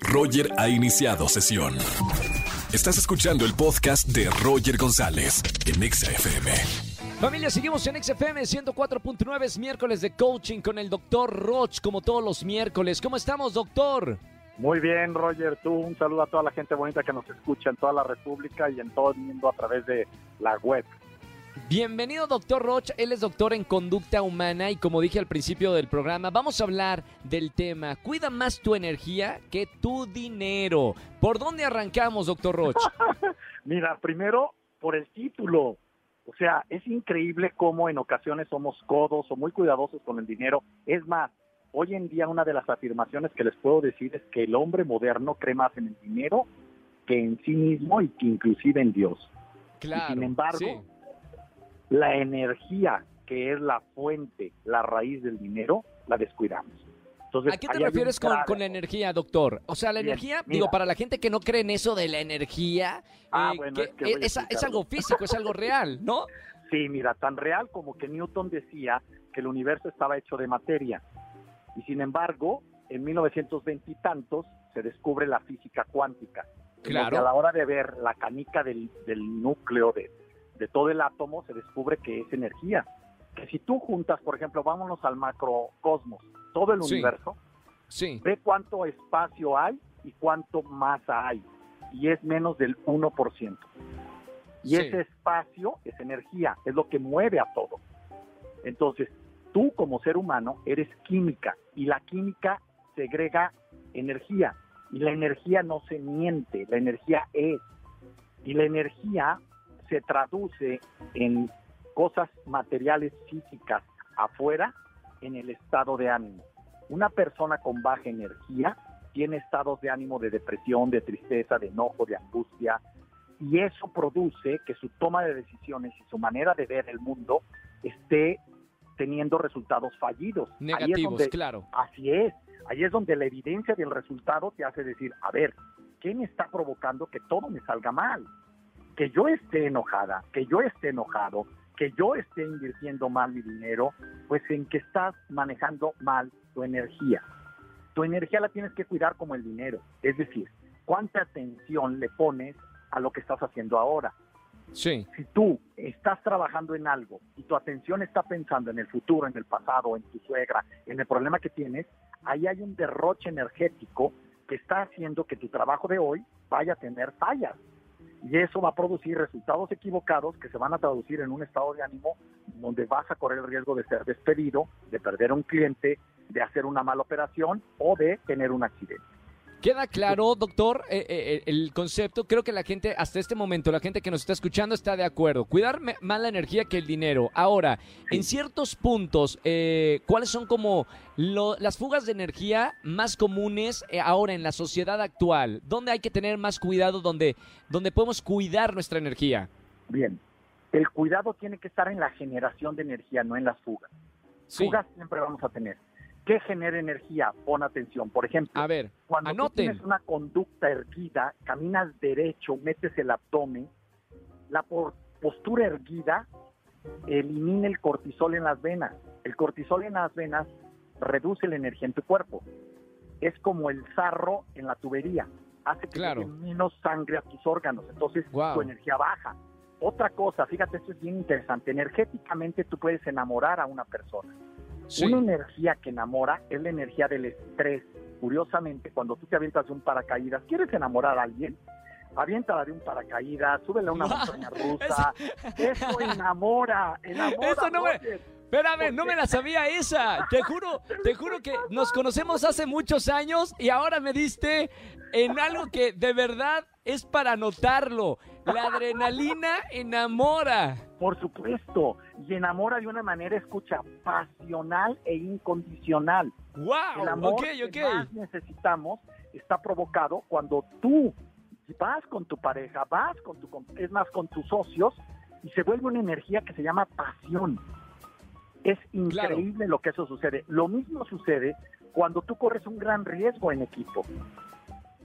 Roger ha iniciado sesión. Estás escuchando el podcast de Roger González en Exa FM. Familia, seguimos en XFM 104.9, es miércoles de coaching con el doctor Roch, como todos los miércoles. ¿Cómo estamos, doctor? Muy bien, Roger. Tú un saludo a toda la gente bonita que nos escucha en toda la República y en todo el mundo a través de la web. Bienvenido, doctor Roch. Él es doctor en conducta humana y como dije al principio del programa, vamos a hablar del tema Cuida más tu energía que tu dinero. ¿Por dónde arrancamos, doctor Roch? Mira, primero por el título. O sea, es increíble cómo en ocasiones somos codos o muy cuidadosos con el dinero. Es más, hoy en día una de las afirmaciones que les puedo decir es que el hombre moderno cree más en el dinero que en sí mismo y que inclusive en Dios. Claro. sin embargo, sí. La energía que es la fuente, la raíz del dinero, la descuidamos. Entonces, ¿A qué te refieres con, con la energía, doctor? O sea, la Bien, energía, mira. digo, para la gente que no cree en eso de la energía, Ah, eh, bueno, que es que voy a es, es explicarlo. algo físico, es algo real, ¿no? Sí, mira, tan real como que Newton decía que el universo estaba hecho de materia. Y sin embargo, en 1920 y tantos se descubre la física cuántica. Claro. a la hora de ver la canica del, del núcleo de, de todo el átomo, se descubre que es energía. Que si tú juntas, por ejemplo, vámonos al macrocosmos, todo el Sí. universo, Sí. ve cuánto espacio hay y cuánto masa hay. Y es menos del 1%. Y Sí. ese espacio es energía, es lo que mueve a todo. Entonces, tú como ser humano eres química y la química segrega energía. Y la energía no se miente, la energía es. Y la energía se traduce en cosas materiales físicas afuera en el estado de ánimo. Una persona con baja energía tiene estados de ánimo de depresión, de tristeza, de enojo, de angustia, y eso produce que su toma de decisiones y su manera de ver el mundo esté teniendo resultados fallidos. Ahí es Negativos, donde- claro. Así es, ahí es donde la evidencia del resultado te hace decir, a ver, ¿qué me está provocando que todo me salga mal? Que yo esté enojada, que yo esté enojado, que yo esté invirtiendo mal mi dinero, pues en que estás manejando mal tu energía. Tu energía la tienes que cuidar como el dinero, es decir, cuánta atención le pones a lo que estás haciendo ahora Sí. si tú estás trabajando en algo y tu atención está pensando en el futuro, en el pasado, en tu suegra, en el problema que tienes, ahí hay un derroche energético que está haciendo que tu trabajo de hoy vaya a tener fallas. Y eso va a producir resultados equivocados que se van a traducir en un estado de ánimo donde vas a correr el riesgo de ser despedido, de perder a un cliente, de hacer una mala operación o de tener un accidente. Queda claro, doctor, eh, eh, el concepto. Creo que la gente, hasta este momento, la gente que nos está escuchando está de acuerdo. Cuidar más la energía que el dinero. Ahora, en ciertos puntos, eh, ¿cuáles son como lo- las fugas de energía más comunes eh, ahora en la sociedad actual? ¿Dónde hay que tener más cuidado? ¿Dónde, donde podemos cuidar nuestra energía? Bien, el cuidado tiene que estar en la generación de energía, no en las fugas. Sí. Fugas siempre vamos a tener. ¿Qué genera energía? Pon atención. Por ejemplo, A ver, cuando tú tienes una conducta erguida, caminas derecho, metes el abdomen, la postura erguida elimina el cortisol en las venas. El cortisol en las venas reduce la energía en tu cuerpo. Es como el sarro en la tubería. Hace que Claro. menos sangre a tus órganos. Entonces tu energía baja. Otra cosa, fíjate, esto es bien interesante. Energéticamente tú puedes enamorar a una persona. Sí. Una energía que enamora es la energía del estrés. Curiosamente, cuando tú te avientas de un paracaídas, ¿quieres enamorar a alguien? Aviéntala de un paracaídas, súbele a una montaña rusa. Eso enamora, enamora. Eso no me-. Espérame, no me la sabía esa. Te juro, te juro que nos conocemos hace muchos años y ahora me diste en algo que de verdad es para notarlo. La adrenalina enamora. Por supuesto, y enamora de una manera, escucha, pasional e incondicional. ¡Wow! El amor ok, que más necesitamos está provocado cuando tú vas con tu pareja, vas con tu, es más, con tus socios, y se vuelve una energía que se llama pasión. Es increíble lo que eso sucede. Lo mismo sucede cuando tú corres un gran riesgo en equipo.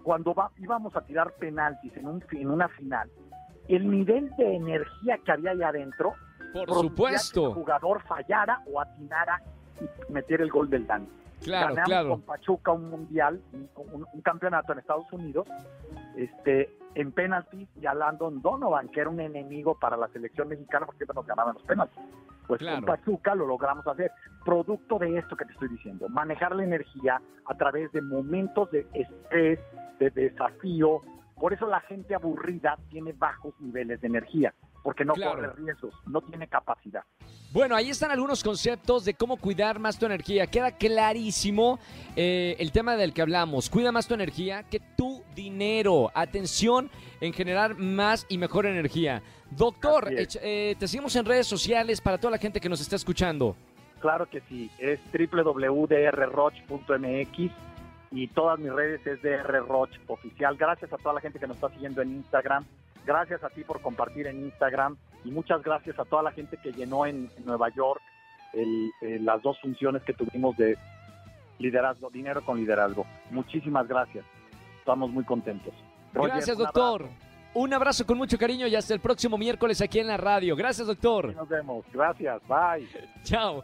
Cuando va- íbamos a tirar penaltis en, un, en una final, el nivel de energía que había ahí adentro Por producía que el supuesto. jugador fallara o atinara y metiera el gol del daño. Claro, Ganamos claro. con Pachuca un mundial, un, un- campeonato en Estados Unidos, este, en penaltis y a Landon Donovan, que era un enemigo para la selección mexicana porque nos ganaban los penaltis. Pues Claro. con Pachuca lo logramos hacer. Producto de esto que te estoy diciendo, manejar la energía a través de momentos de estrés, de desafío. Por eso la gente aburrida tiene bajos niveles de energía, porque no Claro. corre riesgos, no tiene capacidad. Bueno, ahí están algunos conceptos de cómo cuidar más tu energía. Queda clarísimo eh, el tema del que hablamos. Cuida más tu energía que tu dinero. Atención en generar más y mejor energía. Doctor, eh, te seguimos en redes sociales para toda la gente que nos está escuchando. Claro que sí, es www.drroch.mx y todas mis redes es drroch oficial. Gracias a toda la gente que nos está siguiendo en Instagram. Gracias a ti por compartir en Instagram y muchas gracias a toda la gente que llenó en, en Nueva York el- eh, las dos funciones que tuvimos de liderazgo, dinero con liderazgo. Muchísimas gracias. Estamos muy contentos. Roger, Gracias, un doctor. abrazo. Un abrazo con mucho cariño y hasta el próximo miércoles aquí en la radio. Gracias, doctor. Nos vemos. Gracias. Bye. Chao.